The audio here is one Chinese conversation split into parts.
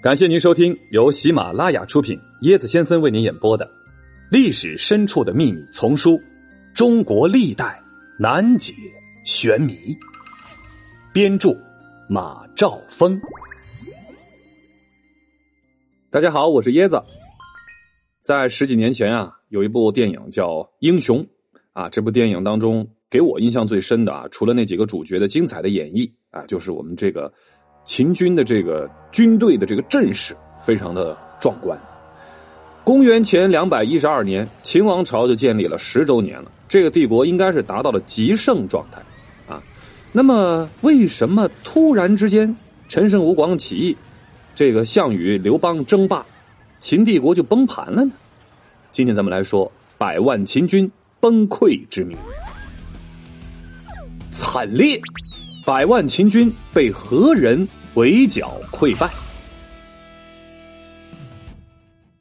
感谢您收听由喜马拉雅出品、椰子先生为您演播的《历史深处的秘密》丛书《中国历代难解玄谜》，编著马兆峰。大家好，我是椰子。在十几年前啊，有一部电影叫《英雄》啊，这部电影当中给我印象最深的啊，除了那几个主角的精彩的演绎啊，就是我们这个。秦军的这个军队的这个阵势非常的壮观。公元前两百一十二年，秦王朝就建立了十周年了，这个帝国应该是达到了极盛状态啊。那么，为什么突然之间陈胜吴广起义，这个项羽刘邦争霸，秦帝国就崩盘了呢？今天咱们来说百万秦军崩溃之谜，惨烈，百万秦军被何人？围剿溃败，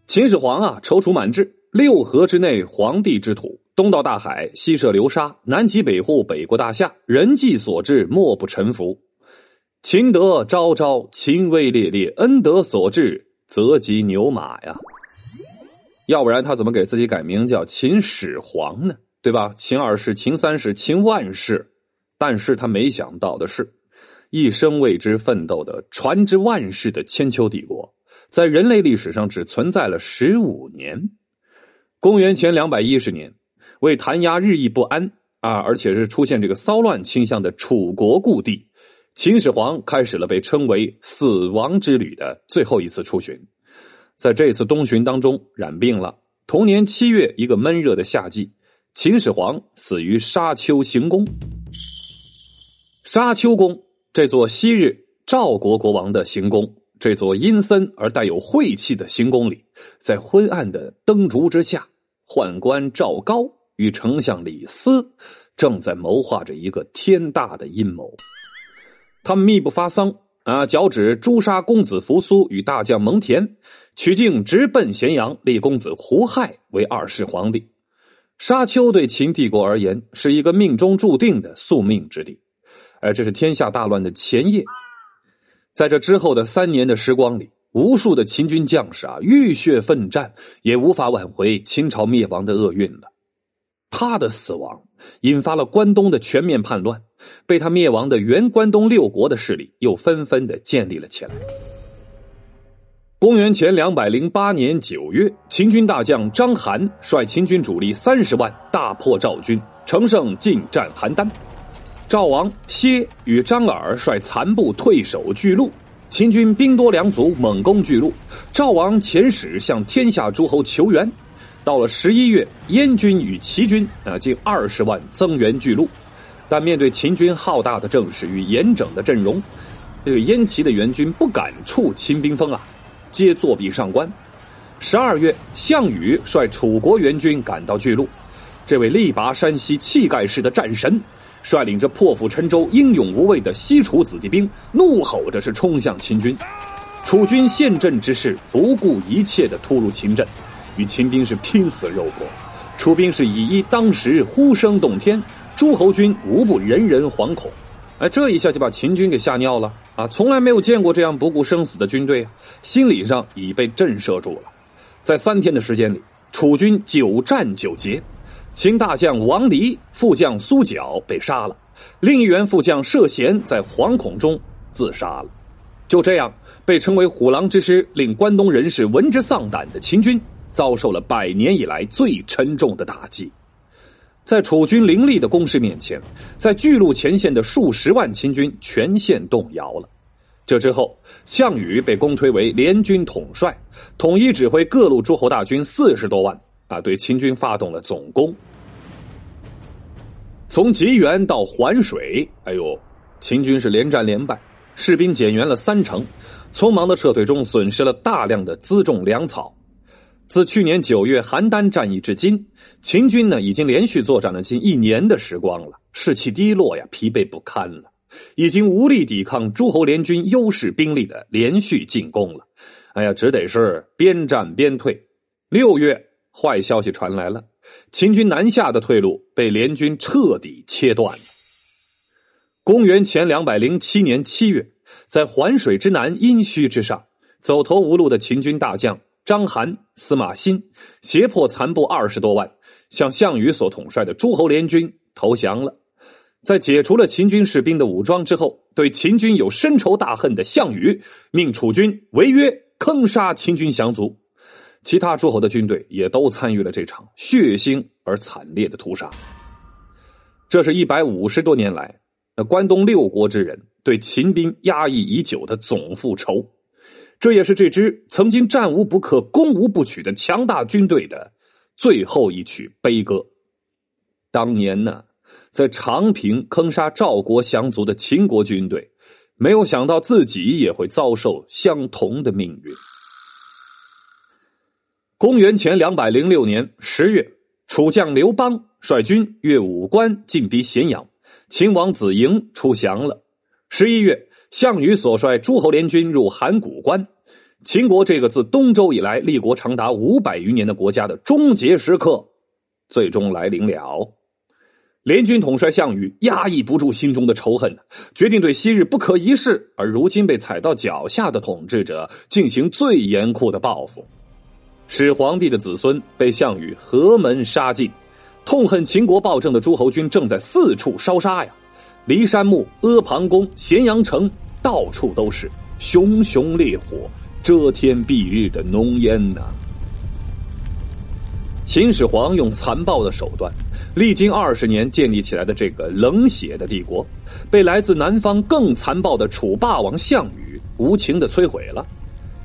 秦始皇啊，踌躇满志。六合之内，皇帝之土；东到大海，西涉流沙，南极北户，北过大夏。人迹所至，莫不臣服。秦德昭昭，秦威烈烈，恩德所至，则及牛马呀。要不然他怎么给自己改名叫秦始皇呢？对吧？秦二世、秦三世、秦万世。但是他没想到的是。一生为之奋斗的传之万世的千秋帝国，在人类历史上只存在了十五年。公元前两百一十年，为弹压日益不安啊，而且是出现这个骚乱倾向的楚国故地，秦始皇开始了被称为“死亡之旅”的最后一次出巡。在这次东巡当中，染病了。同年七月，一个闷热的夏季，秦始皇死于沙丘行宫。沙丘宫。这座昔日赵国国王的行宫，这座阴森而带有晦气的行宫里，在昏暗的灯烛之下，宦官赵高与丞相李斯正在谋划着一个天大的阴谋。他们密不发丧啊，脚趾诛杀公子扶苏与大将蒙恬，取径直奔咸阳，立公子胡亥为二世皇帝。沙丘对秦帝国而言是一个命中注定的宿命之地。而这是天下大乱的前夜，在这之后的三年的时光里，无数的秦军将士啊，浴血奋战，也无法挽回秦朝灭亡的厄运了。他的死亡引发了关东的全面叛乱，被他灭亡的原关东六国的势力又纷纷的建立了起来。公元前两百零八年九月，秦军大将章邯率秦军主力三十万大破赵军，乘胜进占邯郸。赵王歇与张耳率残部退守巨鹿，秦军兵多粮足，猛攻巨鹿。赵王遣使向天下诸侯求援。到了十一月，燕军与齐军啊，近二十万增援巨鹿。但面对秦军浩大的阵势与严整的阵容，这个燕齐的援军不敢触秦兵锋啊，皆作壁上观。十二月，项羽率楚国援军赶到巨鹿，这位力拔山兮气盖世的战神。率领着破釜沉舟、英勇无畏的西楚子弟兵，怒吼着是冲向秦军。楚军陷阵之势，不顾一切的突入秦阵，与秦兵是拼死肉搏。楚兵是以一当十呼声动天，诸侯军无不人人惶恐。哎，这一下就把秦军给吓尿了啊！从来没有见过这样不顾生死的军队，心理上已被震慑住了。在三天的时间里，楚军九战九捷。秦大将王离、副将苏角被杀了，另一员副将涉嫌在惶恐中自杀了。就这样，被称为“虎狼之师”，令关东人士闻之丧胆的秦军，遭受了百年以来最沉重的打击。在楚军凌厉的攻势面前，在巨鹿前线的数十万秦军全线动摇了。这之后，项羽被公推为联军统帅，统一指挥各路诸侯大军四十多万。啊，对秦军发动了总攻，从吉原到环水，哎呦，秦军是连战连败，士兵减员了三成，匆忙的撤退中损失了大量的辎重粮草。自去年九月邯郸战役至今，秦军呢已经连续作战了近一年的时光了，士气低落呀，疲惫不堪了，已经无力抵抗诸侯联军优势兵力的连续进攻了。哎呀，只得是边战边退。六月。坏消息传来了，秦军南下的退路被联军彻底切断了。公元前两百零七年七月，在环水之南阴虚之上，走投无路的秦军大将章邯、司马欣胁迫残部二十多万，向项羽所统帅的诸侯联军投降了。在解除了秦军士兵的武装之后，对秦军有深仇大恨的项羽命楚军违约坑杀秦军降卒，其他诸侯的军队也都参与了这场血腥而惨烈的屠杀。这是一百五十多年来，那关东六国之人对秦兵压抑已久的总复仇。这也是这支曾经战无不克、攻无不取的强大军队的最后一曲悲歌。当年呢，在长平坑杀赵国降卒的秦国军队，没有想到自己也会遭受相同的命运。公元前两百零六年十月，楚将刘邦率军越武关，进逼咸阳，秦王子婴出降了。十一月。项羽所率诸侯联军入函谷关，秦国这个自东周以来立国长达五百余年的国家的终结时刻，最终来临了。联军统帅项羽压抑不住心中的仇恨，决定对昔日不可一世而如今被踩到脚下的统治者进行最严酷的报复。始皇帝的子孙被项羽河门杀尽，痛恨秦国暴政的诸侯军正在四处烧杀呀。骊山墓、阿房宫、咸阳城，到处都是熊熊烈火，遮天蔽日的浓烟呐！秦始皇用残暴的手段，历经二十年建立起来的这个冷血的帝国，被来自南方更残暴的楚霸王项羽无情的摧毁了。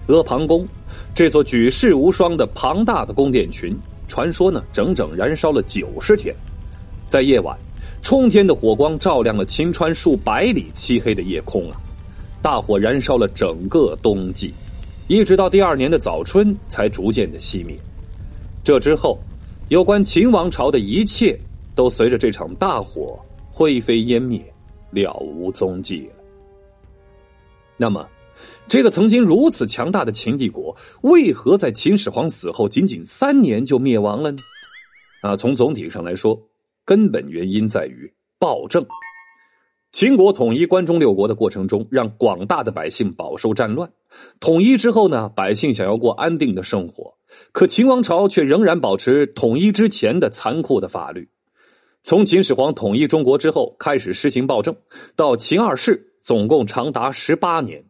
阿房宫这座举世无双的庞大的宫殿群，传说呢，整整燃烧了九十天，在夜晚。冲天的火光照亮了秦川数百里漆黑的夜空啊！大火燃烧了整个冬季，一直到第二年的早春才逐渐的熄灭。这之后，有关秦王朝的一切都随着这场大火灰飞烟灭，了无踪迹了。那么，这个曾经如此强大的秦帝国，为何在秦始皇死后仅仅三年就灭亡了呢？啊，从总体上来说。根本原因在于暴政。秦国统一关中六国的过程中，让广大的百姓饱受战乱。统一之后呢，百姓想要过安定的生活，可秦王朝却仍然保持统一之前的残酷的法律。从秦始皇统一中国之后，开始实行暴政，到秦二世，总共长达十八年，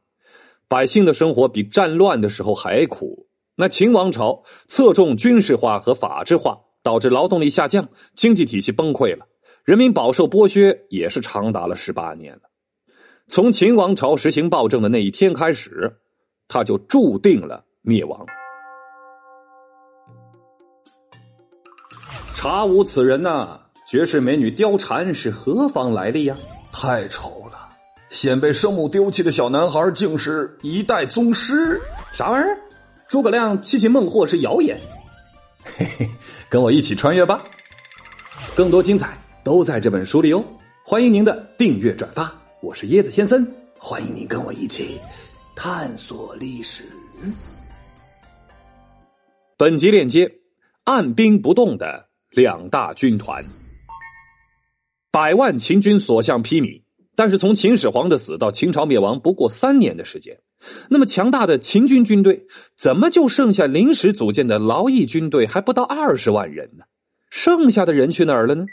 百姓的生活比战乱的时候还苦。那秦王朝侧重军事化和法制化。导致劳动力下降，经济体系崩溃了，人民饱受剥削，也是长达了十八年了。从秦王朝实行暴政的那一天开始，他就注定了灭亡。查无此人呐！绝世美女貂蝉是何方来历呀？太丑了！先被生母丢弃的小男孩，竟是一代宗师？啥玩意儿？诸葛亮七擒孟获是谣言。嘿嘿。跟我一起穿越吧，更多精彩都在这本书里哦！欢迎您的订阅转发，我是椰子先生，欢迎您跟我一起探索历史。本集链接：按兵不动的两大军团，百万秦军所向披靡。但是从秦始皇的死到秦朝灭亡不过三年的时间，那么强大的秦军军队怎么就剩下临时组建的劳役军队还不到二十万人呢？剩下的人去哪儿了呢？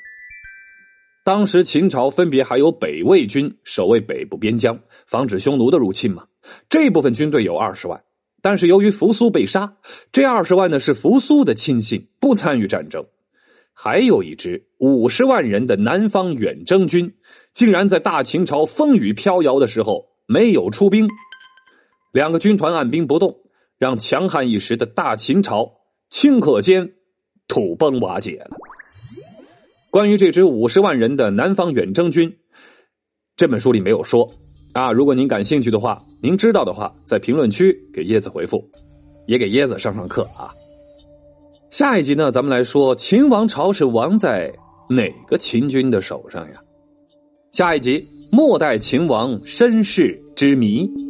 当时秦朝分别还有北魏军守卫北部边疆，防止匈奴的入侵嘛。这部分军队有二十万，但是由于扶苏被杀，这二十万呢是扶苏的亲信，不参与战争。还有一支五十万人的南方远征军。竟然在大秦朝风雨飘摇的时候没有出兵，两个军团按兵不动，让强悍一时的大秦朝顷刻间土崩瓦解了。关于这支五十万人的南方远征军，这本书里没有说啊。如果您感兴趣的话，您知道的话，在评论区给椰子回复，也给椰子上上课啊。下一集呢，咱们来说秦王朝是亡在哪个秦军的手上呀？下一集：末代秦王身世之谜。